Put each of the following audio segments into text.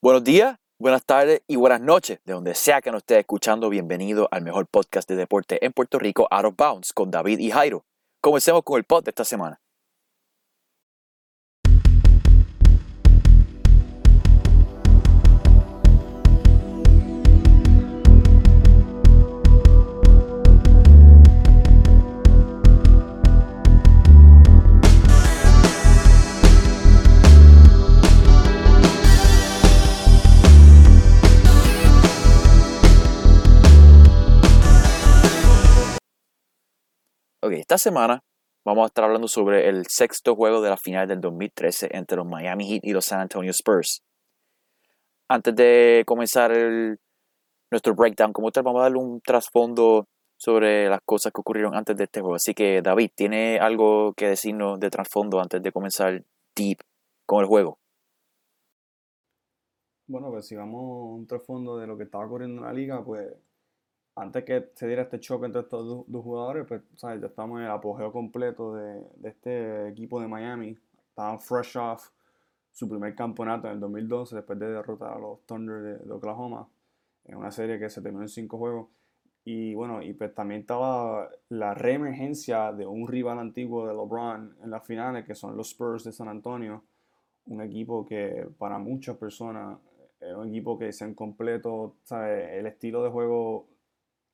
Buenos días, buenas tardes y buenas noches, de donde sea que nos esté escuchando. Bienvenido al mejor podcast de deporte en Puerto Rico, Out of Bounds, con David y Jairo. Comencemos con el pod de esta semana. Ok, esta semana vamos a estar hablando sobre el sexto juego de la final del 2013 entre los Miami Heat y los San Antonio Spurs. Antes de comenzar nuestro breakdown como tal, vamos a darle un trasfondo sobre las cosas que ocurrieron antes de este juego. Así que David, ¿tiene algo que decirnos de trasfondo antes de comenzar deep con el juego? Bueno, pues si vamos a un trasfondo de lo que estaba ocurriendo en la liga, pues antes que se diera este choque entre estos dos, jugadores, pues ¿sabes? ya estamos en el apogeo completo de, este equipo de Miami. Estaban fresh off su primer campeonato en el 2012 después de derrotar a los Thunder de, Oklahoma en una serie que se terminó en cinco juegos. Y bueno, y pues también estaba la reemergencia de un rival antiguo de LeBron en las finales, que son los Spurs de San Antonio. Un equipo que para muchas personas era un equipo que se han completo, ¿sabes? el estilo de juego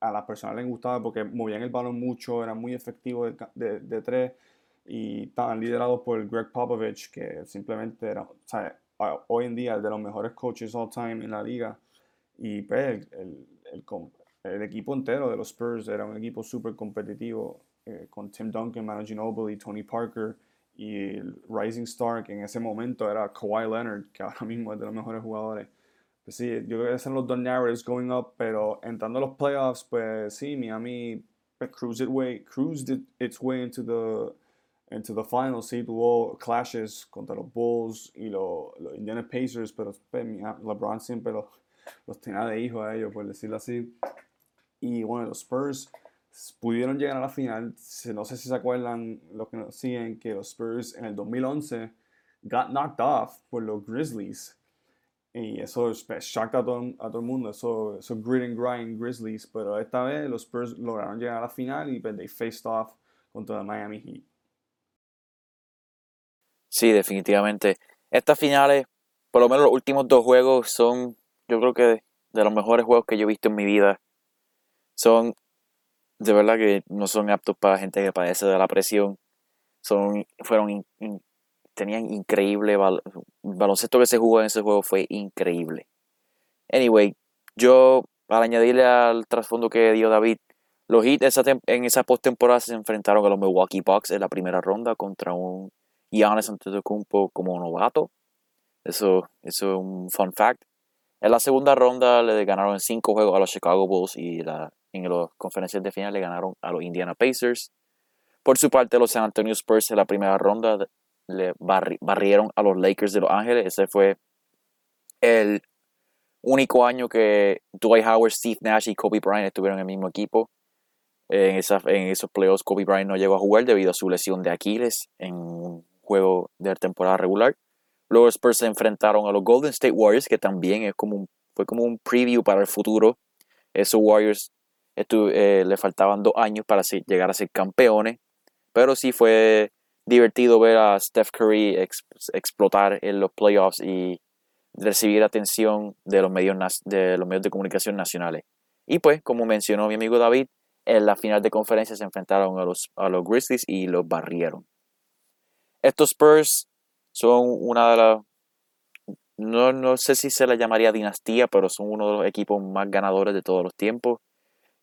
a las personas les gustaba porque movían el balón mucho, eran muy efectivos de, de, tres y estaban liderados por Greg Popovich, que simplemente era, o sea, hoy en día es de los mejores coaches all time en la liga. Y pues el, el, el, equipo entero de los Spurs era un equipo súper competitivo, eh, con Tim Duncan, Manu Ginobili, Tony Parker y el Rising Star, que en ese momento era Kawhi Leonard, que ahora mismo es de los mejores jugadores. Pues sí, yo creo que son los dos narratives going up, pero entrando a los playoffs, pues sí, Miami pues, cruised, it way, cruised it, its way into the, into the finals, sí, tuvo clashes contra los Bulls y los, los Indiana Pacers, pero pues, LeBron siempre los, los tenía de hijo a ellos, por decirlo así. Y bueno, los Spurs pudieron llegar a la final, no sé si se acuerdan los que nos siguen, que los Spurs en el 2011 got knocked off por los Grizzlies y eso es pues, shock a todo, a todo el mundo, eso, eso grit and grind Grizzlies, pero esta vez los Spurs lograron llegar a la final y pues they faced off contra Miami Heat. Sí, definitivamente. Estas finales, por lo menos los últimos dos juegos, son, yo creo que de los mejores juegos que yo he visto en mi vida. Son, de verdad que no son aptos para gente que padece de la presión. Son, fueron tenían increíble baloncesto que se jugó en ese juego fue increíble. Anyway, yo para añadirle al trasfondo que dio David, los Heat en esa postemporada se enfrentaron a los Milwaukee Bucks en la primera ronda contra un Giannis Antetokounmpo como novato. Eso, eso es un fun fact. En la segunda ronda le ganaron cinco juegos a los Chicago Bulls y en las conferencias de final le ganaron a los Indiana Pacers. Por su parte, los San Antonio Spurs en la primera ronda le barrieron a los Lakers de Los Ángeles. Ese fue el único año que Dwight Howard, Steve Nash y Kobe Bryant estuvieron en el mismo equipo. En, en esos playoffs Kobe Bryant no llegó a jugar debido a su lesión de Aquiles en un juego de temporada regular. Luego los Spurs se enfrentaron a los Golden State Warriors, que también es como fue como un preview para el futuro. Esos Warriors eh, le faltaban dos años para llegar a ser campeones, pero sí fue divertido ver a Steph Curry explotar en los playoffs y recibir atención de los, medios, de los medios de comunicación nacionales. Y pues, como mencionó mi amigo David, en la final de conferencia se enfrentaron a los, a los Grizzlies y los barrieron. Estos Spurs son una de las, no, no sé si se la llamaría dinastía, pero son uno de los equipos más ganadores de todos los tiempos.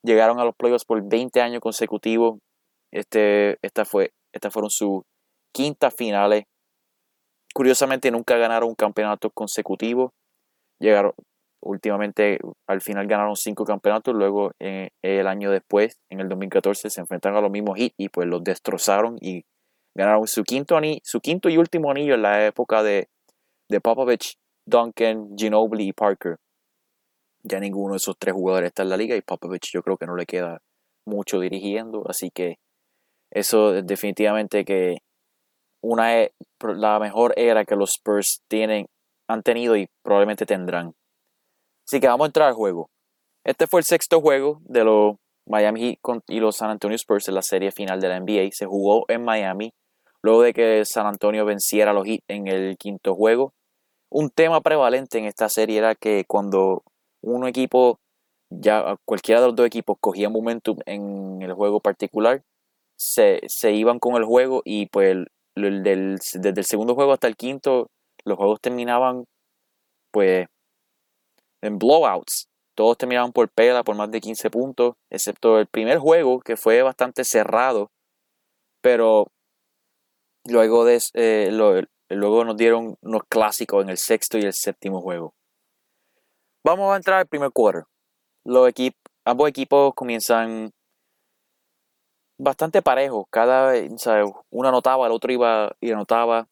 Llegaron a los playoffs por 20 años consecutivos. Este, esta fue, estas fueron sus quintas finales. Curiosamente nunca ganaron un campeonato consecutivo. Llegaron, últimamente al final ganaron cinco campeonatos, luego en, el año después, en el 2014, se enfrentaron a los mismos hits y pues los destrozaron y ganaron su quinto, su quinto y último anillo en la época de, de Popovich, Duncan, Ginobili y Parker. Ya ninguno de esos tres jugadores está en la liga y Popovich yo creo que no le queda mucho dirigiendo, así que eso definitivamente que una e, la mejor era que los Spurs tienen han tenido y probablemente tendrán. Así que vamos a entrar al juego. Este fue el sexto juego de los Miami Heat y los San Antonio Spurs en la serie final de la NBA. Se jugó en Miami luego de que San Antonio venciera a los Heat en el quinto juego. Un tema prevalente en esta serie era que cuando un equipo, ya cualquiera de los dos equipos cogía momentum en el juego particular, se, iban con el juego y pues desde el segundo juego hasta el quinto, los juegos terminaban pues en blowouts. Todos terminaban por pela, por más de 15 puntos, excepto el primer juego, que fue bastante cerrado. Pero luego, de, eh, luego nos dieron unos clásicos en el sexto y el séptimo juego. Vamos a entrar al primer quarter. Los ambos equipos comienzan bastante parejos. Cada uno anotaba, el otro iba y anotaba.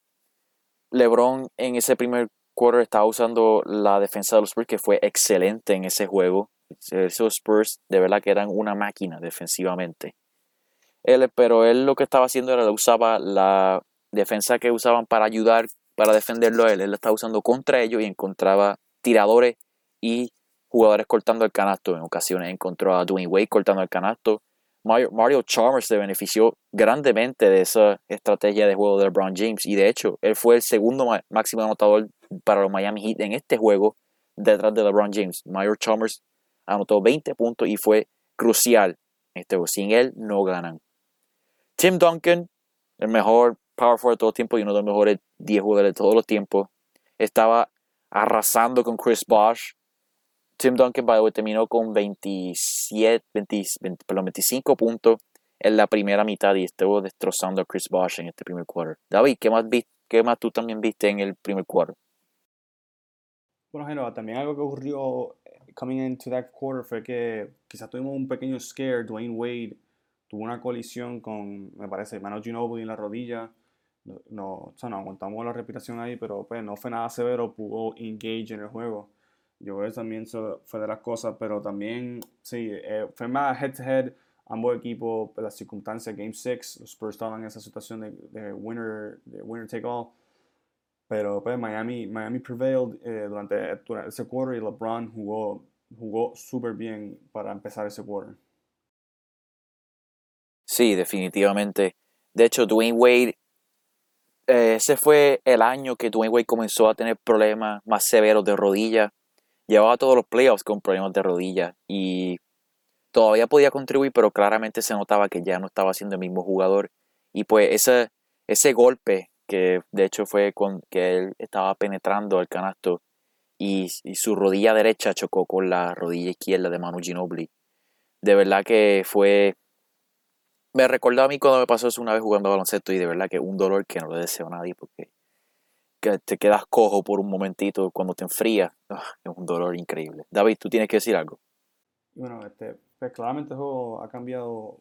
LeBron en ese primer quarter estaba usando la defensa de los Spurs, que fue excelente en ese juego. Esos Spurs de verdad que eran una máquina defensivamente. Él, pero él lo que estaba haciendo era usaba la defensa que usaban para ayudar, para defenderlo a él. Él la estaba usando contra ellos y encontraba tiradores y jugadores cortando el canasto. En ocasiones encontró a Dwayne Wade cortando el canasto. Mario, Chalmers se benefició grandemente de esa estrategia de juego de LeBron James y de hecho él fue el segundo máximo anotador para los Miami Heat en este juego detrás de LeBron James. Mario Chalmers anotó 20 puntos y fue crucial este juego. Sin él no ganan. Tim Duncan, el mejor power forward de todo tiempo y uno de los mejores 10 jugadores de todos los tiempos, estaba arrasando con Chris Bosh Tim Duncan, by the way, terminó con 27, 25 puntos en la primera mitad y estuvo destrozando a Chris Bosh en este primer quarter. David, ¿qué más, qué más tú también viste en el primer quarter? Bueno, Genova, también algo que ocurrió eh, coming into that quarter fue que quizás tuvimos un pequeño scare. Dwayne Wade tuvo una colisión con, me parece, Manu Ginobili en la rodilla. No, o sea, no aguantamos la respiración ahí, pero pues no fue nada severo, pudo engage en el juego. Yo creo que también fue de las cosas, pero también, sí, eh, fue más head-to-head, ambos equipos, las circunstancias, Game 6, los Spurs estaban en esa situación de, winner, de winner take all. Pero pues Miami, Miami prevailed eh, durante, ese quarter y LeBron jugó, jugó súper bien para empezar ese quarter. Sí, definitivamente. De hecho, Dwayne Wade, eh, ese fue el año que Dwayne Wade comenzó a tener problemas más severos de rodilla llevaba todos los playoffs con problemas de rodilla y todavía podía contribuir, pero claramente se notaba que ya no estaba siendo el mismo jugador. Y pues ese, ese golpe, que de hecho fue con que él estaba penetrando el canasto y, su rodilla derecha chocó con la rodilla izquierda de Manu Ginobili. De verdad que fue... Me recordó a mí cuando me pasó eso una vez jugando baloncesto y de verdad que un dolor que no le deseo a nadie porque que te quedas cojo por un momentito cuando te enfrías. Ah, es un dolor increíble. David, tú tienes que decir algo. Bueno, este, pues claramente el juego ha cambiado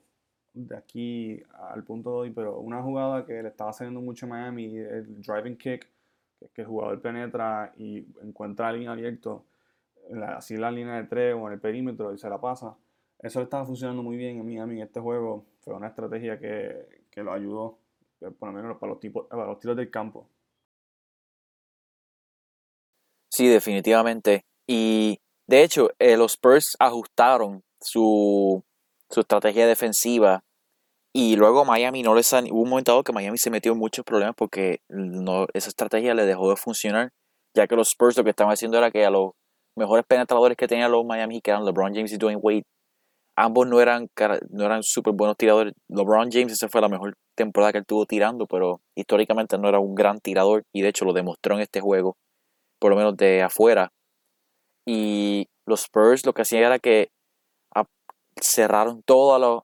de aquí al punto de hoy, pero una jugada que le estaba haciendo mucho a Miami, el driving kick, que, el jugador penetra y encuentra a alguien abierto, así en la línea de tres o en el perímetro y se la pasa. Eso le estaba funcionando muy bien en Miami en este juego. Fue una estrategia que, que lo ayudó, eh, por lo menos para los, tipos, para los tiros del campo. Sí, definitivamente. Y de hecho, eh, los Spurs ajustaron su, estrategia defensiva y luego Miami no les hubo un momento dado que Miami se metió en muchos problemas porque no, esa estrategia le dejó de funcionar, ya que los Spurs lo que estaban haciendo era que a los mejores penetradores que tenían los Miami, que eran LeBron James y Dwayne Wade, ambos no eran no eran súper buenos tiradores. LeBron James esa fue la mejor temporada que él tuvo tirando, pero históricamente no era un gran tirador y de hecho lo demostró en este juego por lo menos de afuera. Y los Spurs lo que hacían era que cerraron todas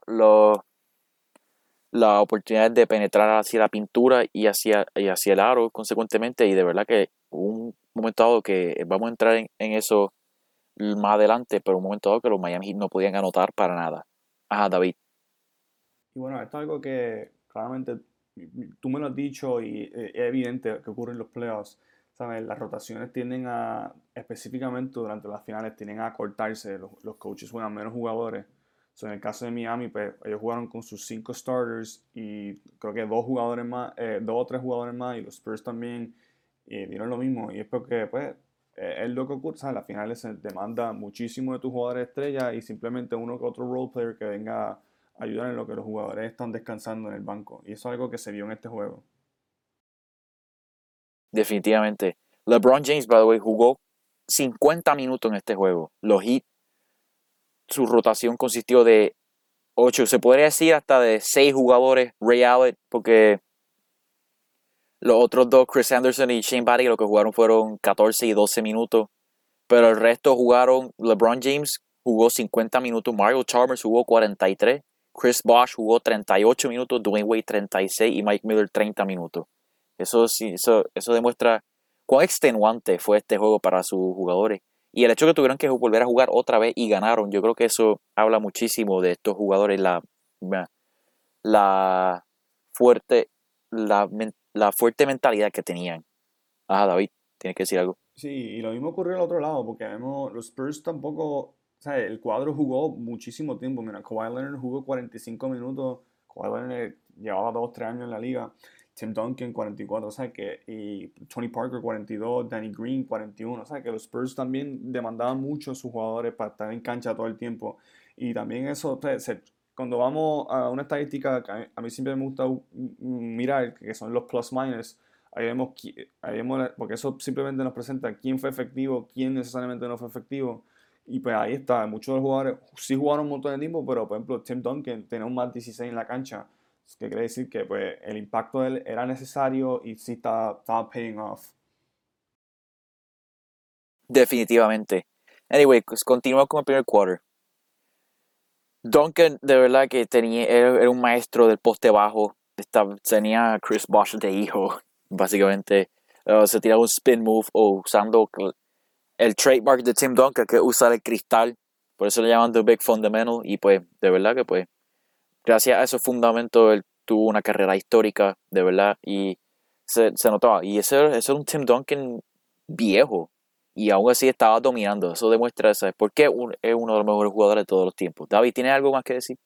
las oportunidades de penetrar hacia la pintura y hacia, el aro consecuentemente. Y de verdad que un momento dado que vamos a entrar en, eso más adelante, pero un momento dado que los Miami Heat no podían anotar para nada. Ajá, David. Y bueno, esto es algo que claramente tú me lo has dicho y eh, es evidente que ocurre los playoffs. Las rotaciones tienden a, específicamente durante las finales, tienden a cortarse, los, los coaches juegan menos jugadores. en el caso de Miami, pues, ellos jugaron con sus cinco starters y creo que dos jugadores más, eh, dos o tres jugadores más, y los Spurs también y dieron lo mismo. Y es porque, pues, es lo que ocurre, ¿sabes? Las finales se demanda muchísimo de tus jugadores estrella y simplemente uno que otro role player que venga a ayudar en lo que los jugadores están descansando en el banco. Y eso es algo que se vio en este juego. Definitivamente. LeBron James, by the way, jugó 50 minutos en este juego. Los Heat, su rotación consistió de 8, se podría decir hasta de 6 jugadores, Ray Allen, porque los otros dos, Chris Anderson y Shane Batty, lo que jugaron fueron 14 y 12 minutos. Pero el resto jugaron, LeBron James jugó 50 minutos, Mario Chalmers jugó 43, Chris Bosh jugó 38 minutos, Dwayne Wade 36 y Mike Miller 30 minutos. Eso, eso, eso demuestra cuán extenuante fue este juego para sus jugadores. Y el hecho que tuvieron que volver a jugar otra vez y ganaron, yo creo que eso habla muchísimo de estos jugadores, la, la fuerte, la, la fuerte mentalidad que tenían. Ah, David, tienes que decir algo. Sí, y lo mismo ocurrió al otro lado, porque vemos, los Spurs tampoco, o sea, el cuadro jugó muchísimo tiempo. Mira, Kawhi Leonard jugó 45 minutos, Kawhi Leonard llevaba 2, 3 años en la liga. Tim Duncan 44, o sea que, y Tony Parker 42, Danny Green 41, o sea que los Spurs también demandaban mucho a sus jugadores para estar en cancha todo el tiempo. Y también eso, cuando vamos a una estadística que a mí siempre me gusta mirar, que son los plus minus, ahí vemos, ahí vemos, porque eso simplemente nos presenta quién fue efectivo, quién necesariamente no fue efectivo. Y pues ahí está, muchos de los jugadores sí jugaron un montón de tiempo, pero por ejemplo Tim Duncan tenía un más 16 en la cancha que quiere decir que pues, el impacto de él era necesario y sí estaba, paying off. Definitivamente. Anyway, pues continuamos con el primer quarter. Duncan, de verdad que tenía, era, un maestro del poste bajo. tenía a Chris Bosh de hijo, básicamente. Uh, se tiraba un spin move o usando el trademark de Tim Duncan, que usa el cristal. Por eso le llaman The Big Fundamental. Y pues, de verdad que pues, gracias a esos fundamentos, él tuvo una carrera histórica, de verdad, y se, notaba. Y ese, ese, es un Tim Duncan viejo, y aún así estaba dominando. Eso demuestra, ¿sabes? por qué es uno de los mejores jugadores de todos los tiempos. David, ¿tienes algo más que decir?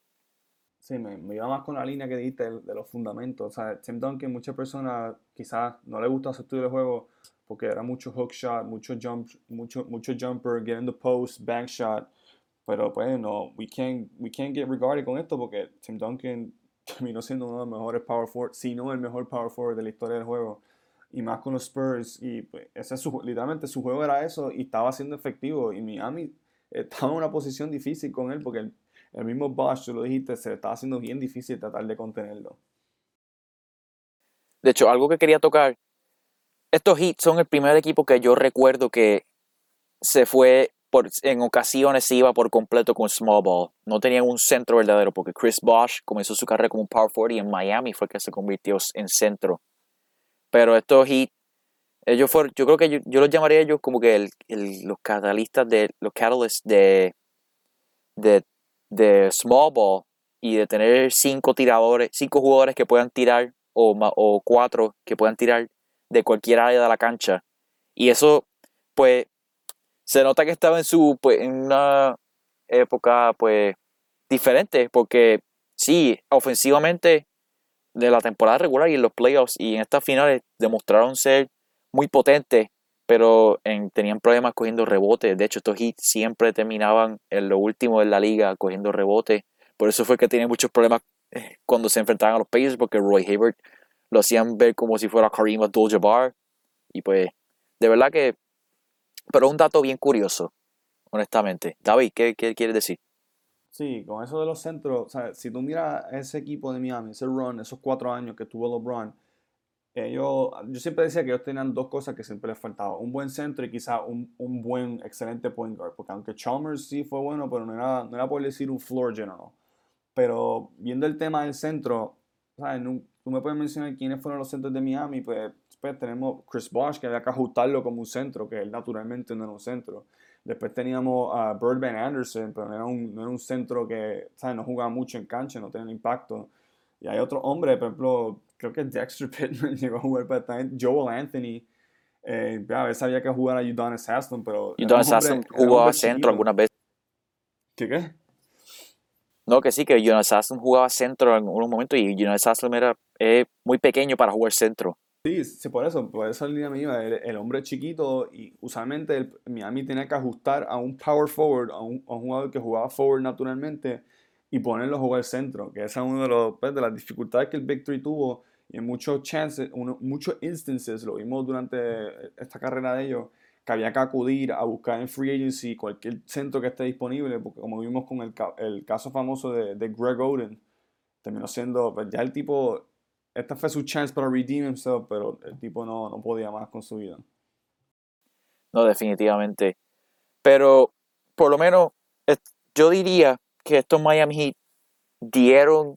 Sí, me, iba más con la línea que dijiste de, los fundamentos. O sea, Tim Duncan, muchas personas quizás no le gusta su estilo de juego porque era mucho hook shot, mucho jump, mucho, mucho jumper, get in the post, bank shot. Pero pues no, we can't, we can't get regarded con esto porque Tim Duncan terminó siendo uno de los mejores power forward, si no el mejor power forward de la historia del juego. Y más con los Spurs. Y pues, ese su, literalmente su juego era eso y estaba siendo efectivo. Y Miami estaba en una posición difícil con él porque el, mismo Bosch, tú lo dijiste, se estaba haciendo bien difícil tratar de contenerlo. De hecho, algo que quería tocar. Estos Heat son el primer equipo que yo recuerdo que se fue en ocasiones iba por completo con small ball. No tenían un centro verdadero porque Chris Bosh comenzó su carrera como un power forward y en Miami fue que se convirtió en centro. Pero estos Heat, ellos yo creo que yo, los llamaría ellos como que los catalistas de, los catalysts de, de, small ball y de tener cinco tiradores, cinco jugadores que puedan tirar o cuatro que puedan tirar de cualquier área de la cancha. Y eso, pues, se nota que estaba en su pues, en una época pues diferente porque sí, ofensivamente de la temporada regular y en los playoffs y en estas finales demostraron ser muy potentes, pero tenían problemas cogiendo rebotes. De hecho, estos hits siempre terminaban en lo último de la liga cogiendo rebotes. Por eso fue que tenían muchos problemas cuando se enfrentaban a los Pacers, porque Roy Hibbert lo hacían ver como si fuera Kareem Abdul-Jabbar. Y pues, de verdad que pero un dato bien curioso, honestamente. David, ¿qué, qué quieres decir? Sí, con eso de los centros, o sea, si tú miras ese equipo de Miami, ese run, esos cuatro años que tuvo LeBron, ellos, yo siempre decía que ellos tenían dos cosas que siempre les faltaba, un buen centro y quizá un, un, buen, excelente point guard, porque aunque Chalmers sí fue bueno, pero no era, no era por decir un floor general. Pero viendo el tema del centro, ¿sabes? tú me puedes mencionar quiénes fueron los centros de Miami, pues Después tenemos Chris Bosh, que había que ajustarlo como un centro, que él naturalmente no era un centro. Después teníamos a Birdman Anderson, pero no era un, no era un centro que ¿sabes? no jugaba mucho en cancha, no tenía impacto. Y hay otro hombre, por ejemplo, creo que Dexter Pittman llegó a jugar para también Joel Anthony. Eh, a veces había que jugar a Udonis Haslam, pero... Udonis Haslam jugó a centro algunas veces. ¿Qué qué? No, que sí, que Jonas Haslam jugaba centro en un momento y Jonas Haslam era muy pequeño para jugar centro. Sí, sí, por eso, por esa línea mía, el, el hombre chiquito y usualmente el, Miami tenía que ajustar a un power forward, a un, a un jugador que jugaba forward naturalmente y ponerlo a jugar centro, que esa es una de, pues, de las dificultades que el Three tuvo y en muchos chances, uno, muchos instances, lo vimos durante esta carrera de ellos, que había que acudir a buscar en free agency cualquier centro que esté disponible, porque como vimos con el, el caso famoso de, de Greg Oden, terminó siendo, pues ya el tipo esta fue su chance para redeem himself, pero el tipo no, no podía más con su vida. No, definitivamente. Pero por lo menos yo diría que estos Miami Heat dieron, o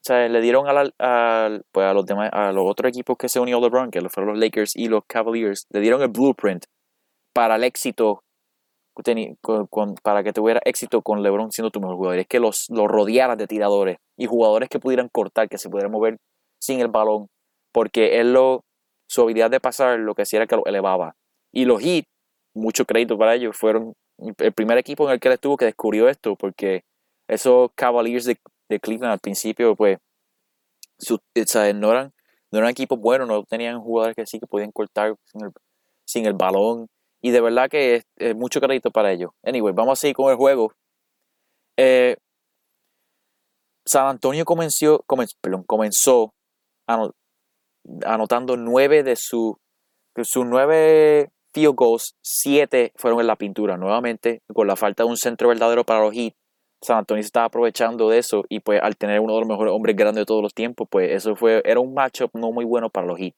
sea, le dieron a, pues a los demás, a los otros equipos que se unió LeBron, que fueron los Lakers y los Cavaliers, le dieron el blueprint para el éxito, para que tuviera éxito con LeBron siendo tu mejor jugador. Es que los, los rodearas de tiradores y jugadores que pudieran cortar, que se pudieran mover sin el balón, porque él lo, su habilidad de pasar lo que hacía era que lo elevaba. Y los Heat, mucho crédito para ellos, fueron el primer equipo en el que él estuvo que descubrió esto, porque esos Cavaliers de, Cleveland al principio, pues, no, eran, no eran equipos buenos, no tenían jugadores que sí que podían cortar sin el, balón. Y de verdad que es, mucho crédito para ellos. Anyway, vamos a seguir con el juego. Eh, San Antonio comenzó, comenzó anotando nueve de sus su nueve field goals, siete fueron en la pintura. Nuevamente, con la falta de un centro verdadero para los Heat, San Antonio estaba aprovechando de eso y pues al tener uno de los mejores hombres grandes de todos los tiempos, pues eso fue, era un matchup no muy bueno para los Heat.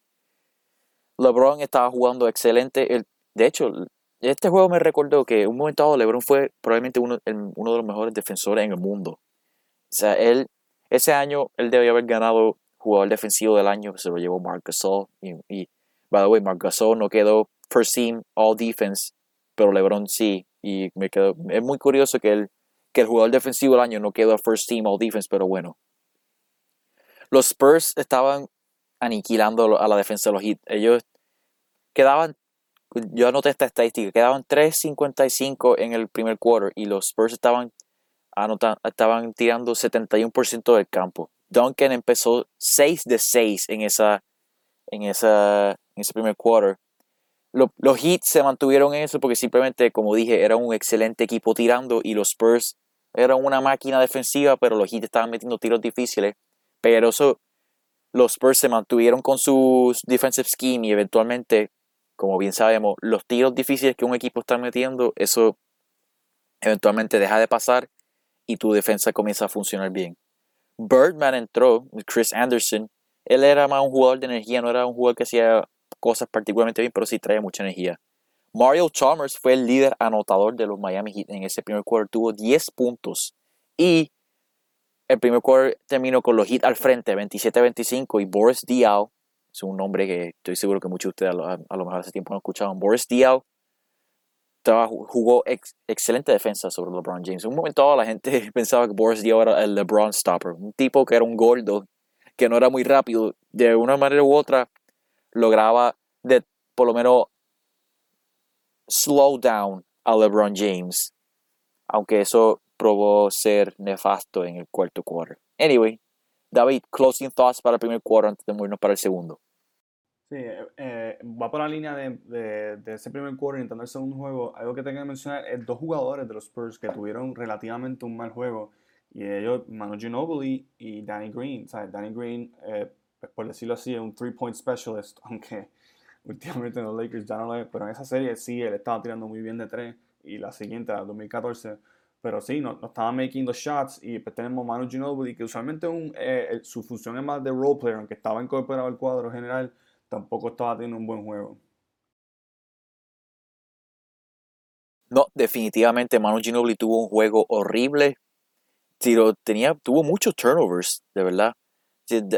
LeBron estaba jugando excelente. El, de hecho, este juego me recordó que un momento dado LeBron fue probablemente uno, uno de los mejores defensores en el mundo. O sea, él, ese año, él debió haber ganado jugador defensivo del año, se lo llevó Marc Gasol. Y, y, by the way, Marc Gasol no quedó first team all defense, pero LeBron sí. Y me quedó, es muy curioso que el, que el jugador defensivo del año no quedó first team all defense, pero bueno. Los Spurs estaban aniquilando a la defensa de los Heat. Ellos quedaban, yo anoté esta estadística, quedaban 3.55 en el primer quarter y los Spurs estaban, anotan, estaban tirando 71% del campo. Duncan empezó 6 de 6 en, esa, en, esa, en ese primer quarter. los Heat se mantuvieron en eso porque simplemente, como dije, era un excelente equipo tirando y los Spurs eran una máquina defensiva, pero los Heat estaban metiendo tiros difíciles. Pero eso, los Spurs se mantuvieron con su defensive scheme y eventualmente, como bien sabemos, los tiros difíciles que un equipo está metiendo, eso eventualmente deja de pasar y tu defensa comienza a funcionar bien. Birdman entró, Chris Anderson, él era más un jugador de energía, no era un jugador que hacía cosas particularmente bien, pero sí traía mucha energía. Mario Chalmers fue el líder anotador de los Miami Heat en ese primer quarter, tuvo 10 puntos. Y el primer quarter terminó con los Heat al frente, 27-25 y Boris Diaw, es un nombre que estoy seguro que muchos de ustedes a, lo mejor hace tiempo no escuchaban, Boris Diaw jugó excelente defensa sobre LeBron James. En un momento la gente pensaba que Boris Dio era el LeBron stopper, un tipo que era un gordo, que no era muy rápido. De una manera u otra lograba de por lo menos slow down a LeBron James, aunque eso probó ser nefasto en el cuarto quarter. Anyway, David, closing thoughts para el primer quarter antes de movernos para el segundo. Sí, eh, eh, va por la línea de, de, ese primer quarter intentando el segundo juego. Algo que tengo que mencionar es dos jugadores de los Spurs que tuvieron relativamente un mal juego. Y ellos, Manu Ginobili y Danny Green. ¿sabes? Danny Green, eh, pues, por decirlo así, es un three-point specialist, aunque últimamente en los Lakers ya no lo es. Pero en esa serie sí, él estaba tirando muy bien de tres. Y la siguiente, la 2014. Pero sí, no, no estaba making the shots. Y pues tenemos Manu Ginobili, que usualmente un, su función es más de role player, aunque estaba incorporado al cuadro general tampoco estaba teniendo un buen juego. No, definitivamente Manu Ginobili tuvo un juego horrible. tenía, tuvo muchos turnovers, de verdad.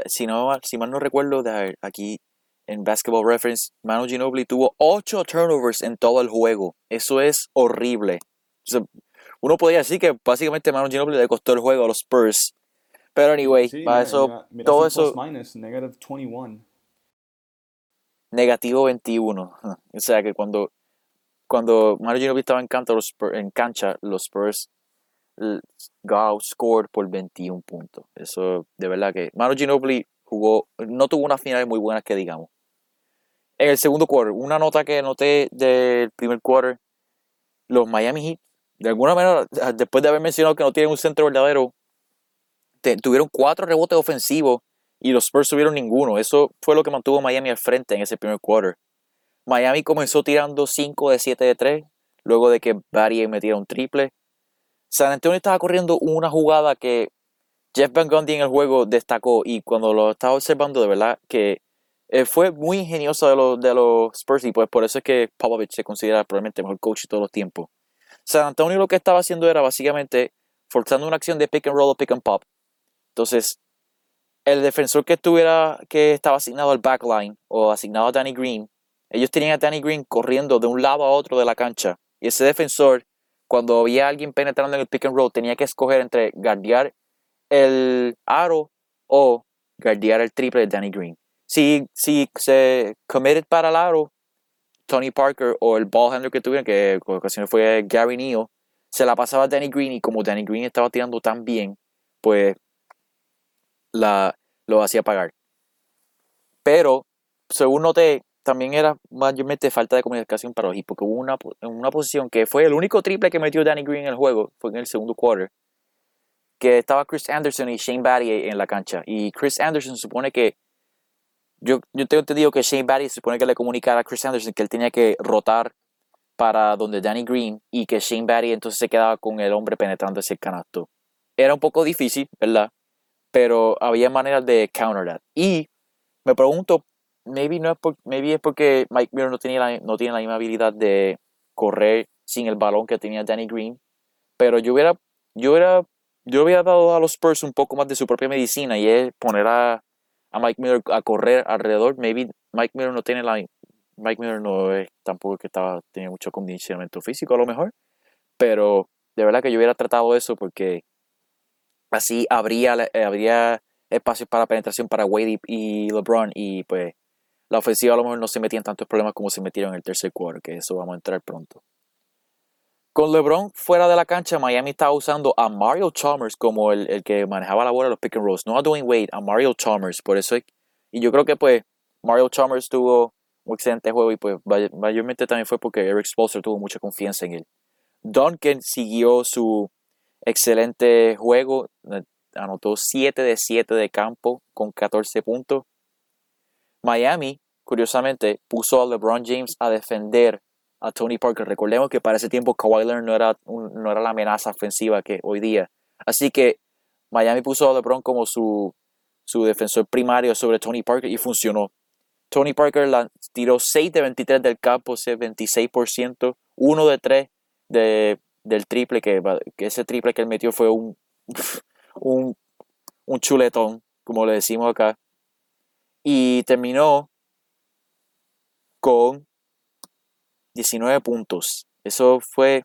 Si, no, si mal no recuerdo, de aquí en Basketball Reference, Manu Ginobili tuvo 8 turnovers en todo el juego. Eso es horrible. uno podría decir que básicamente Manu Ginobili le costó el juego a los Spurs. Pero anyway, para eso, todo eso. negative 21 negativo 21. O sea que cuando, cuando Mario Ginobili estaba en cancha, los Spurs, en cancha, los Spurs scored por 21 puntos. Eso de verdad que Mario Ginobili jugó, no tuvo una final muy buena que digamos. En el segundo quarter, una nota que noté del primer quarter, los Miami Heat, de alguna manera, después de haber mencionado que no tienen un centro verdadero, tuvieron cuatro rebotes ofensivos y los Spurs tuvieron ninguno. Eso fue lo que mantuvo Miami al frente en ese primer quarter. Miami comenzó tirando 5 de 7 de 3, luego de que Barry metiera un triple. San Antonio estaba corriendo una jugada que Jeff Van Gundy en el juego destacó y cuando lo estaba observando de verdad que eh, fue muy ingenioso de los, de los Spurs y pues por eso es que Popovich se considera probablemente el mejor coach de todos los tiempos. San Antonio lo que estaba haciendo era básicamente forzando una acción de pick and roll o pick and pop. Entonces, el defensor que estuviera, que estaba asignado al backline o asignado a Danny Green, ellos tenían a Danny Green corriendo de un lado a otro de la cancha. Y ese defensor, cuando había alguien penetrando en el pick and roll, tenía que escoger entre guardiar el aro o guardiar el triple de Danny Green. Si, si se committed para el aro, Tony Parker o el ball handler que tuvieron, que en ocasiones fue Gary Neal, se la pasaba a Danny Green y como Danny Green estaba tirando tan bien, pues la, lo hacía pagar. Pero, según noté, también era mayormente falta de comunicación para los equipos, porque hubo una, una posición que fue el único triple que metió Danny Green en el juego, fue en el segundo quarter, que estaba Chris Anderson y Shane Batty en la cancha. Y Chris Anderson supone que, yo, yo tengo entendido que Shane Batty supone que le comunicara a Chris Anderson que él tenía que rotar para donde Danny Green y que Shane Batty entonces se quedaba con el hombre penetrando ese canasto. Era un poco difícil, ¿verdad? Pero había maneras de counter that. Y me pregunto maybe, no es maybe es porque Mike Miller no, tenía la, no tiene la misma habilidad de correr sin el balón que tenía Danny Green. Pero yo hubiera, yo hubiera, yo hubiera dado a los Spurs un poco más de su propia medicina y es poner a, a Mike Miller a correr alrededor. Maybe Mike Miller no tiene la Mike Miller no es tampoco que estaba tenía mucho condicionamiento físico a lo mejor, pero de verdad que yo hubiera tratado eso porque así habría habría espacio para penetración para Wade y LeBron y pues la ofensiva a lo mejor no se metía en tantos problemas como se metieron en el tercer quarter, que eso vamos a entrar pronto. Con LeBron fuera de la cancha, Miami estaba usando a Mario Chalmers como el, que manejaba la bola de los pick and rolls, no a Dwayne Wade, a Mario Chalmers. Por eso, y yo creo que pues Mario Chalmers tuvo un excelente juego y pues mayormente también fue porque Eric Spolster tuvo mucha confianza en él. Duncan siguió su excelente juego, anotó 7 de 7 de campo con 14 puntos. Miami curiosamente, puso a LeBron James a defender a Tony Parker. Recordemos que para ese tiempo Kawhi Leonard no era, no era la amenaza ofensiva que hoy día. Así que Miami puso a LeBron como su, su defensor primario sobre Tony Parker y funcionó. Tony Parker la, tiró 6 de 23 del campo, ese 26%, 1 de 3 de, del triple, que, ese triple que él metió fue un, un, un chuletón, como le decimos acá. Y terminó con 19 puntos. Eso fue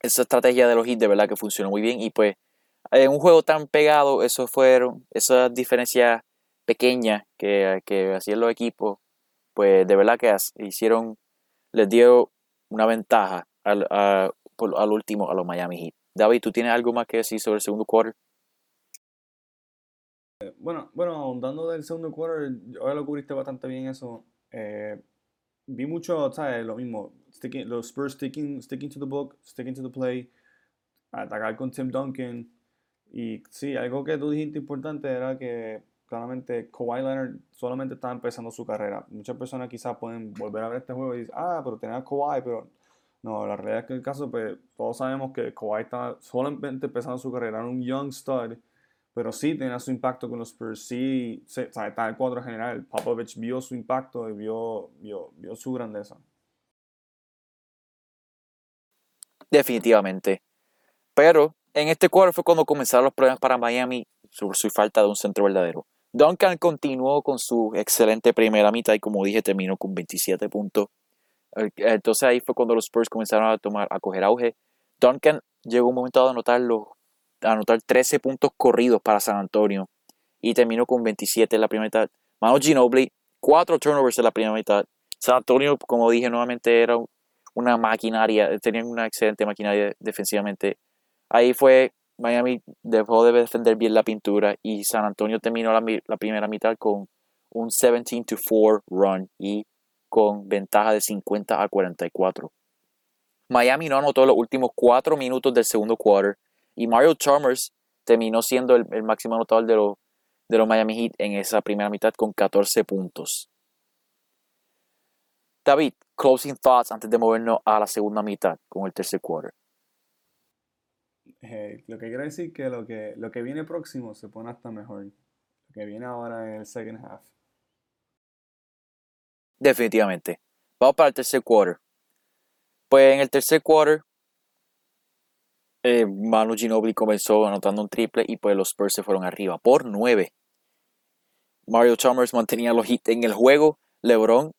esa estrategia de los hits de verdad que funcionó muy bien y pues en un juego tan pegado, eso fueron esas diferencias pequeñas que, que hacían los equipos, pues de verdad que hicieron, les dio una ventaja al, al último a los Miami Heat. David, ¿tú tienes algo más que decir sobre el segundo quarter? Bueno, bueno, ahondando del segundo quarter, ahora lo cubriste bastante bien eso. Eh, vi mucho, ¿sabes? Lo mismo, los Spurs sticking, sticking to the book, sticking to the play, atacar con Tim Duncan. Y sí, algo que tú dijiste importante era que claramente Kawhi Leonard solamente estaba empezando su carrera. Muchas personas quizás pueden volver a ver este juego y decir, ah, pero tenía a Kawhi, pero no, la realidad es que en el caso, pues todos sabemos que Kawhi está solamente empezando su carrera, era un young stud pero sí tenía su impacto con los Spurs, sí, está en el cuadro general. Popovich vio su impacto y vio, vio, vio su grandeza. Definitivamente. Pero en este cuadro fue cuando comenzaron los problemas para Miami sobre su falta de un centro verdadero. Duncan continuó con su excelente primera mitad y como dije terminó con 27 puntos. Entonces ahí fue cuando los Spurs comenzaron a tomar, a coger auge. Duncan llegó un momento a anotar los anotar 13 puntos corridos para San Antonio y terminó con 27 en la primera mitad. Manu Ginobili, 4 turnovers en la primera mitad. San Antonio, como dije nuevamente, era una maquinaria, tenían una excelente maquinaria defensivamente. Ahí fue, Miami dejó de defender bien la pintura y San Antonio terminó la, primera mitad con un 17 4 run y con ventaja de 50 a 44. Miami no anotó los últimos 4 minutos del segundo quarter y Mario Chalmers terminó siendo el, máximo anotador de los, de los Miami Heat en esa primera mitad con 14 puntos. David, closing thoughts antes de movernos a la segunda mitad con el tercer quarter. Eh, lo que quiero decir que lo que lo que viene próximo se pone hasta mejor. Lo que viene ahora en el second half. Definitivamente. Vamos para el tercer quarter. Pues en el tercer quarter, eh, Manu Ginobili comenzó anotando un triple y pues los Spurs se fueron arriba por 9. Mario Chalmers mantenía los hits en el juego. LeBron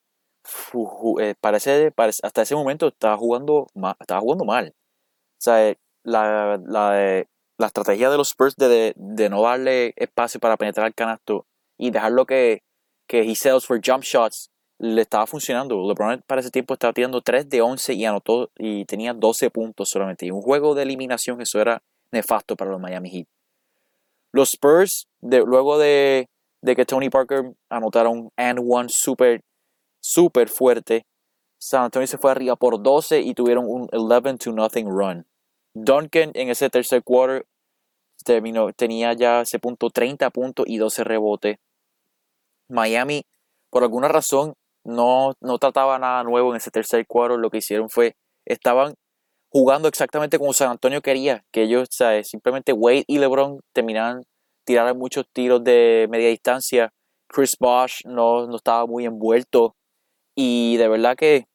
eh, parece, hasta ese momento estaba jugando, mal, estaba jugando mal. O sea, eh, la, estrategia de los Spurs de, de, no darle espacio para penetrar el canasto y dejarlo que, que he sells for jump shots le estaba funcionando. LeBron para ese tiempo estaba tirando 3 de 11 y anotó y tenía 12 puntos solamente. Y un juego de eliminación, eso era nefasto para los Miami Heat. Los Spurs, luego de, que Tony Parker anotaron and one super, super fuerte, San Antonio se fue arriba por 12 y tuvieron un 11 to nothing run. Duncan en ese tercer quarter terminó, tenía ya ese punto 30 puntos y 12 rebotes. Miami, por alguna razón, no, no trataba nada nuevo en ese tercer cuadro. Lo que hicieron fue, estaban jugando exactamente como San Antonio quería, que ellos, simplemente Wade y LeBron terminaran tirar muchos tiros de media distancia. Chris Bosh no, no estaba muy envuelto. Y de verdad que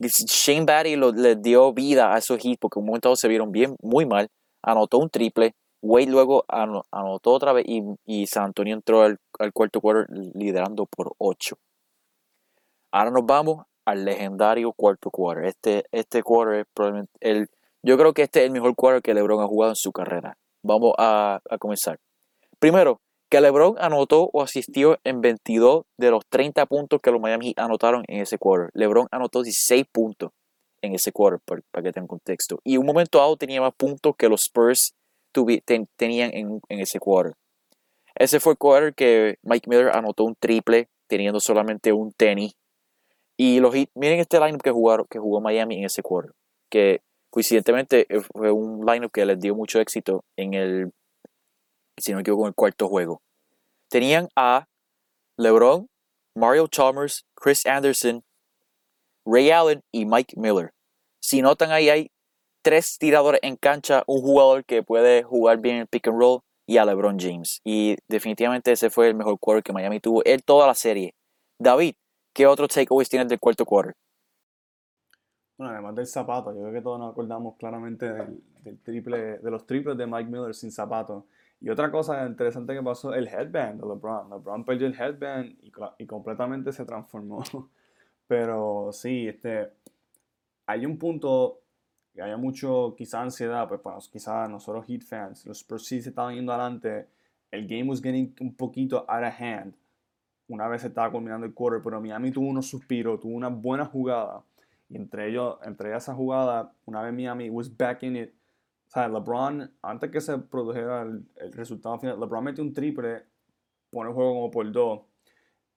Shane Batty les dio vida a esos hits porque un momento se vieron bien, muy mal. Anotó un triple. Wade luego anotó otra vez y, San Antonio entró al, al cuarto cuarto liderando por 8. Ahora nos vamos al legendario cuarto quarter. Este, este quarter es probablemente el. Yo creo que este es el mejor quarter que LeBron ha jugado en su carrera. Vamos a, comenzar. Primero, que LeBron anotó o asistió en 22 de los 30 puntos que los Miami anotaron en ese quarter. LeBron anotó 16 puntos en ese quarter, para, que tengan contexto. Y un momento dado tenía más puntos que los Spurs tenían en, en, ese quarter. Ese fue el quarter que Mike Miller anotó un triple teniendo solamente un tenis y los miren este lineup que jugaron, que jugó Miami en ese quarter, que coincidentemente eh, fue un lineup que les dio mucho éxito en el, si no me equivoco, en el cuarto juego. Tenían a LeBron, Mario Chalmers, Chris Anderson, Ray Allen y Mike Miller. Si notan ahí hay tres tiradores en cancha, un jugador que puede jugar bien el pick and roll y a LeBron James. Y definitivamente ese fue el mejor quarter que Miami tuvo en toda la serie. David, ¿Qué otros takeaways tienes del cuarto quarter? Bueno, además del zapato, yo creo que todos nos acordamos claramente del, triple, de los triples de Mike Miller sin zapato. Y otra cosa interesante que pasó, el headband de LeBron. LeBron perdió el headband y, completamente se transformó. Pero sí, este, hay un punto que haya mucho, quizá ansiedad, pues para quizá nosotros Heat fans, los Spurs sí se estaban yendo adelante, el game was getting un poquito out of hand una vez estaba culminando el quarter, pero Miami tuvo unos suspiros, tuvo una buena jugada. Y entre ellos, entre esa jugada, una vez Miami was back in it. O sea, LeBron, antes que se produjera el, resultado final, LeBron metió un triple, pone el juego como por dos.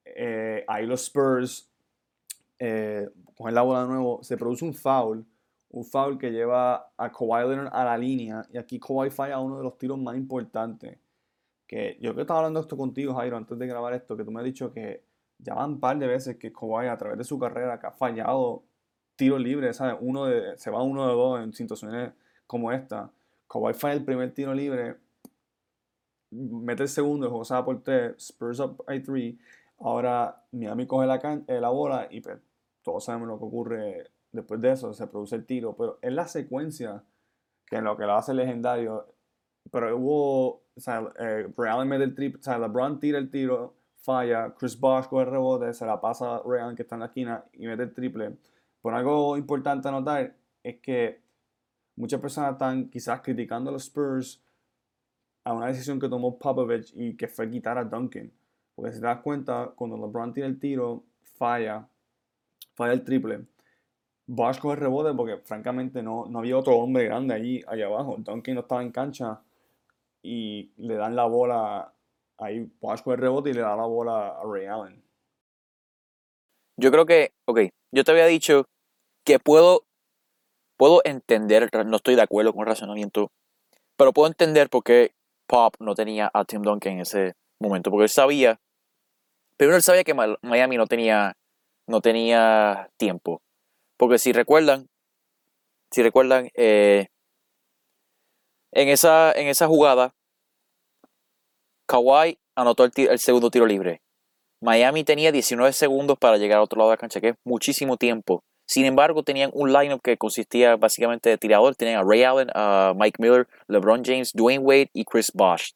Eh, ahí los Spurs eh, cogen la bola de nuevo, se produce un foul, un foul que lleva a Kawhi Leonard a la línea. Y aquí Kawhi falla uno de los tiros más importantes que yo que estaba hablando esto contigo, Jairo, antes de grabar esto, que tú me has dicho que ya van un par de veces que Kawhi a través de su carrera que ha fallado tiros libres, ¿sabes? Uno de, se va uno de dos en situaciones como esta. Kawhi falla el primer tiro libre, mete el segundo, va por tres, Spurs up by three. Ahora Miami coge la, eh, la bola y pues, todos sabemos lo que ocurre después de eso, se produce el tiro, pero es la secuencia que en lo que lo hace legendario. Pero hubo o sea, eh, mete el triple, o sea, LeBron tira el tiro, falla, Chris Bosh coge el rebote, se la pasa a Allen que está en la esquina y mete el triple. Pero algo importante a notar es que muchas personas están quizás criticando a los Spurs a una decisión que tomó Popovich y que fue quitar a Duncan. Porque si te das cuenta, cuando LeBron tira el tiro, falla, falla el triple. Bosh coge el rebote porque francamente no, no había otro hombre grande allí, allá abajo. Duncan no estaba en cancha y le dan la bola ahí con el rebote y le da la bola a Ray Allen. Yo creo que, ok, yo te había dicho que puedo, puedo entender, no estoy de acuerdo con el razonamiento, pero puedo entender por qué Pop no tenía a Tim Duncan en ese momento, porque él sabía, primero él sabía que Miami no tenía, no tenía tiempo, porque si recuerdan, si recuerdan, eh, en, esa, en esa jugada, Kawhi anotó el, segundo tiro libre. Miami tenía 19 segundos para llegar al otro lado de la cancha, que es muchísimo tiempo. Sin embargo, tenían un lineup que consistía básicamente de tiradores. Tenían a Ray Allen, a Mike Miller, LeBron James, Dwayne Wade y Chris Bosh.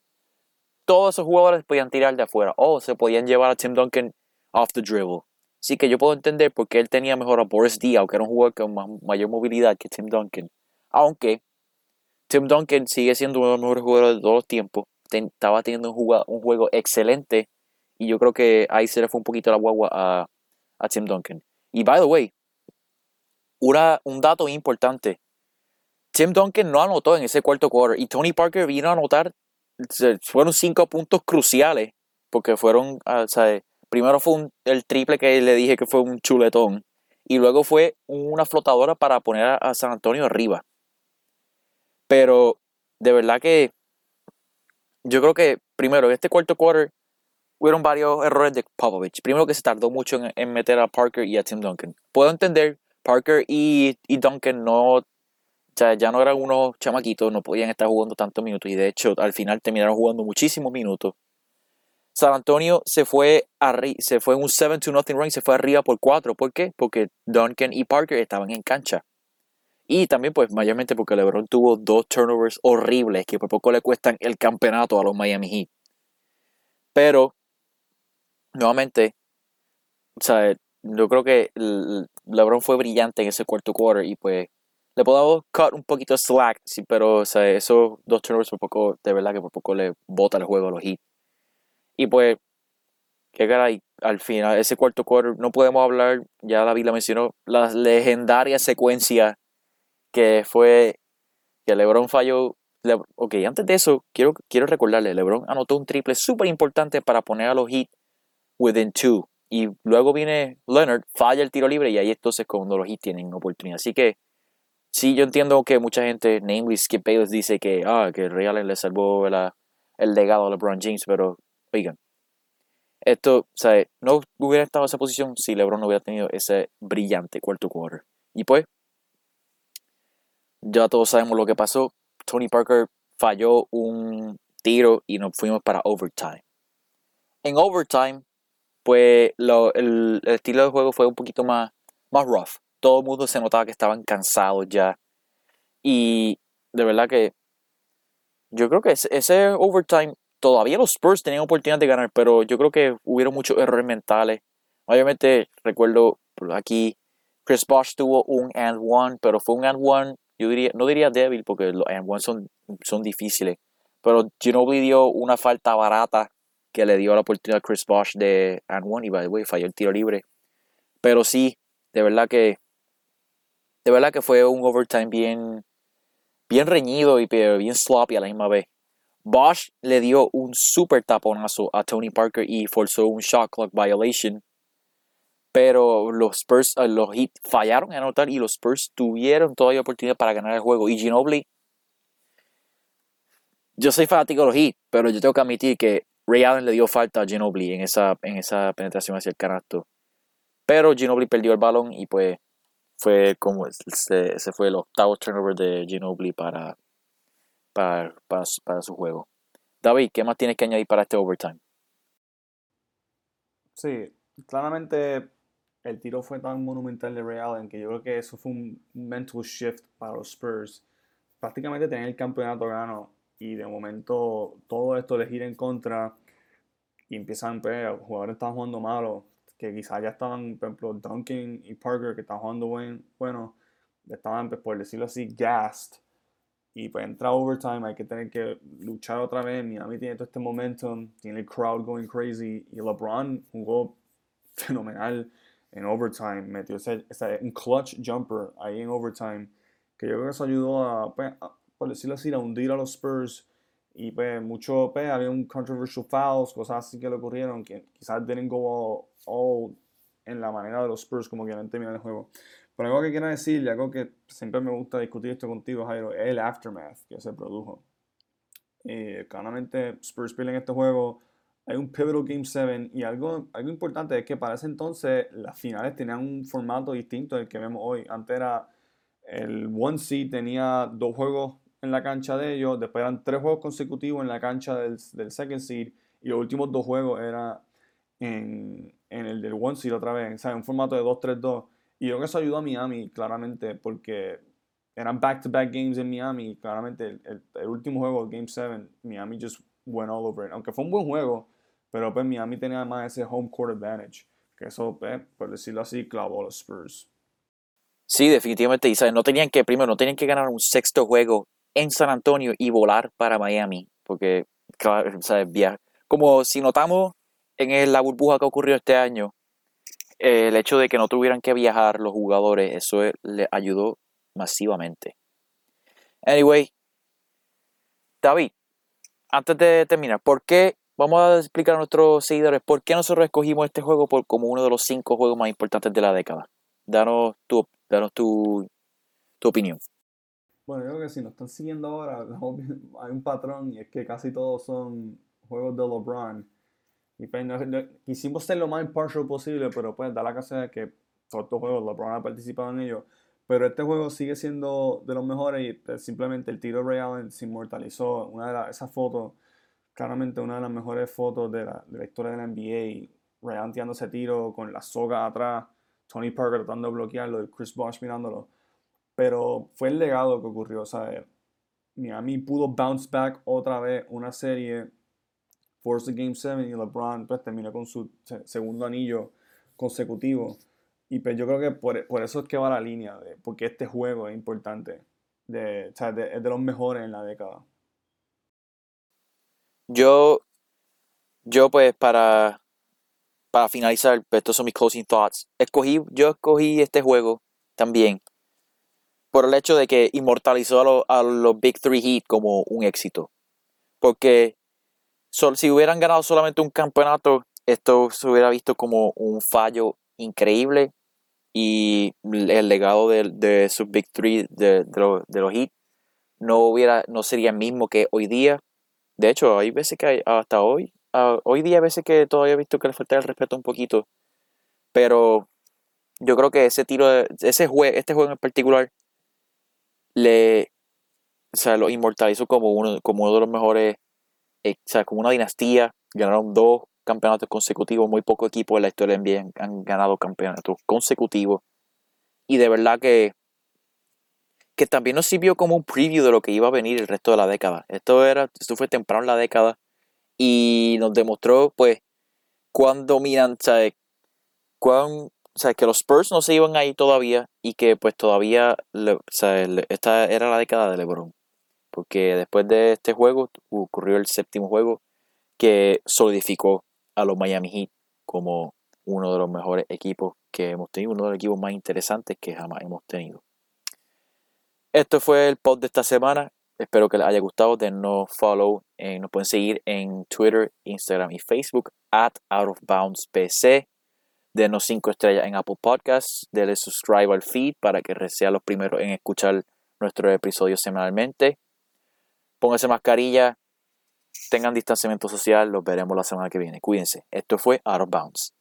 Todos esos jugadores podían tirar de afuera o se podían llevar a Tim Duncan off the dribble. Así que yo puedo entender por qué él tenía mejor a Boris Diaw, que era un jugador con mayor movilidad que Tim Duncan. Aunque Tim Duncan sigue siendo uno de los mejores jugadores de todos los tiempos. estaba teniendo un, un, juego excelente. Y yo creo que ahí se le fue un poquito la guagua a, Tim Duncan. Y by the way, un dato importante. Tim Duncan no anotó en ese cuarto quarter. Y Tony Parker vino a anotar. Fueron cinco puntos cruciales. Porque fueron. Ah, primero fue el triple que le dije que fue un chuletón. Y luego fue una flotadora para poner a San Antonio arriba. Pero de verdad que yo creo que primero en este cuarto quarter hubieron varios errores de Popovich. Primero que se tardó mucho en, meter a Parker y a Tim Duncan. Puedo entender, Parker y, Duncan no, ya no eran unos chamaquitos, no podían estar jugando tantos minutos y de hecho al final terminaron jugando muchísimos minutos. San Antonio se fue, se fue en un 7 0 run y se fue arriba por 4. ¿Por qué? Porque Duncan y Parker estaban en cancha. Y también, pues, mayormente porque LeBron tuvo dos turnovers horribles que por poco le cuestan el campeonato a los Miami Heat. Pero, nuevamente, o sea, yo creo que LeBron fue brillante en ese cuarto quarter y pues le podemos cut un poquito slack, sí, pero o sea, esos dos turnovers por poco, de verdad que por poco le bota el juego a los Heat. Y pues, qué caray, al final, ese cuarto quarter, no podemos hablar, ya David la mencionó, la legendaria secuencia que fue que LeBron falló. ok, antes de eso, quiero, quiero recordarle, LeBron anotó un triple súper importante para poner a los Heat within two. Y luego viene Leonard, falla el tiro libre y ahí entonces cuando los Heat tienen oportunidad. Así que sí, yo entiendo que mucha gente, namely Skip Bayless, dice que, ah, que Real le salvó el legado a LeBron James, pero oigan, esto, o sea, no hubiera estado en esa posición si LeBron no hubiera tenido ese brillante cuarto quarter. Y pues, ya todos sabemos lo que pasó. Tony Parker falló un tiro y nos fuimos para overtime. En overtime, pues el, estilo de juego fue un poquito más, más rough. Todo el mundo se notaba que estaban cansados ya. Y de verdad que yo creo que ese, overtime, todavía los Spurs tenían oportunidad de ganar, pero yo creo que hubieron muchos errores mentales. Obviamente, recuerdo aquí, Chris Bosh tuvo un and one, pero fue un and one yo diría, no diría débil porque los and son, son difíciles, pero Ginobili dio una falta barata que le dio la oportunidad a Chris Bosh de and one y by the way falló el tiro libre. Pero sí, de verdad que de verdad que fue un overtime bien bien reñido y bien sloppy a la misma vez. Bosch le dio un super taponazo a Tony Parker y forzó un shot clock violation pero los Spurs, eh, los Heat fallaron en anotar y los Spurs tuvieron todavía oportunidad para ganar el juego. Y Ginobili, yo soy fanático de los Heat, pero yo tengo que admitir que Ray Allen le dio falta a Ginobili en esa, en esa penetración hacia el canasto. Pero Ginobili perdió el balón y pues fue como se, fue el octavo turnover de Ginobili para, para, para su juego. David, ¿qué más tienes que añadir para este overtime? Sí, claramente el tiro fue tan monumental de Ray Allen que yo creo que eso fue un mental shift para los Spurs. Prácticamente tener el campeonato gano y de momento todo esto le gira en contra y empiezan, pues, los jugadores están jugando malo, que quizás ya estaban, por ejemplo, Duncan y Parker, que estaban jugando buen, bueno, estaban, pues, por decirlo así, gassed. Y pues entra overtime, hay que tener que luchar otra vez. Miami tiene todo este momentum, tiene el crowd going crazy. Y LeBron jugó fenomenal en overtime, metió ese, un clutch jumper ahí en overtime, que yo creo que eso ayudó a, pues, por decirlo así, a hundir a los Spurs Y pues mucho, pues había un controversial fouls, cosas así que le ocurrieron que quizás didn't go all, en la manera de los Spurs como quieren terminar el juego. Pero algo que quiero decir, algo que siempre me gusta discutir esto contigo, Jairo, es el aftermath que se produjo. Eh, claramente Spurs pierden este juego, hay un pivotal Game 7 y algo, algo importante es que para ese entonces las finales tenían un formato distinto del que vemos hoy. Antes era el one seed tenía dos juegos en la cancha de ellos, después eran tres juegos consecutivos en la cancha del, del second seed y los últimos dos juegos eran en, en, el del one seed otra vez, en un formato de 2-3-2. Y yo creo que eso ayudó a Miami claramente porque eran back-to-back games en Miami. Claramente el, el, último juego, Game 7, Miami just went all over it. Aunque fue un buen juego, pero pues Miami tenía más ese home court advantage. Que eso, pues, por decirlo así, clavó los Spurs. Sí, definitivamente. Y ¿sabes? no tenían que, primero, no tenían que ganar un sexto juego en San Antonio y volar para Miami. Porque, claro, ¿sabes? Como si notamos en la burbuja que ocurrió este año, el hecho de que no tuvieran que viajar los jugadores, eso le ayudó masivamente. Anyway, David, antes de terminar, ¿por qué? Vamos a explicar a nuestros seguidores por qué nosotros escogimos este juego por, como uno de los cinco juegos más importantes de la década. Danos tu, danos tu, tu opinión. Bueno, yo creo que si nos están siguiendo ahora, hay un patrón y es que casi todos son juegos de LeBron. Y pues, quisimos ser lo más impartial posible, pero pues da la casa de que todos estos juegos LeBron ha participado en ellos. Pero este juego sigue siendo de los mejores y pues, simplemente el tiro Ray Allen se inmortalizó. Una de esas fotos, claramente una de las mejores fotos de la, de historia de la NBA. Ray Allen tirando ese tiro con la soga atrás, Tony Parker tratando de bloquearlo y Chris Bosh mirándolo. Pero fue el legado que ocurrió, ¿sabes? Miami pudo bounce back otra vez una serie, force the Game 7 y LeBron pues terminó con su segundo anillo consecutivo. Y pues yo creo que por, eso es que va la línea, de, porque este juego es importante, de, o sea, es de los mejores en la década. Yo, yo pues para, para finalizar, pues, estos son mis closing thoughts. Escogí, yo escogí este juego también por el hecho de que inmortalizó a, a los Big Three Heat como un éxito. Porque si hubieran ganado solamente un campeonato, esto se hubiera visto como un fallo increíble y el legado de, de su Big Three de, de, los Heat no, hubiera, no sería el mismo que hoy día. De hecho, hay veces que hasta hoy, hoy día hay veces que todavía he visto que le falta el respeto un poquito. Pero yo creo que ese tiro, de, ese juego, este juego en particular, le, o sea, lo inmortalizó como uno, como uno de los mejores, eh, o sea, como una dinastía. Ganaron dos campeonatos consecutivos. Muy pocos equipos en la historia del NBA han, ganado campeonatos consecutivos. Y de verdad que, que también nos sirvió como un preview de lo que iba a venir el resto de la década. Esto, era, esto fue temprano en la década y nos demostró pues cuán dominante, que los Spurs no se iban ahí todavía y que pues todavía esta era la década de LeBron. Porque después de este juego ocurrió el séptimo juego que solidificó a los Miami Heat como uno de los mejores equipos que hemos tenido, uno de los equipos más interesantes que jamás hemos tenido. Esto fue el pod de esta semana. Espero que les haya gustado. Denos follow. Eh, nos pueden seguir en Twitter, Instagram y Facebook at Out of Bounds PC. Denos 5 estrellas en Apple Podcasts. Denle subscribe al feed para que sean los primeros en escuchar nuestros episodios semanalmente. Pónganse mascarilla, tengan distanciamiento social, los veremos la semana que viene. Cuídense. Esto fue Out of Bounds.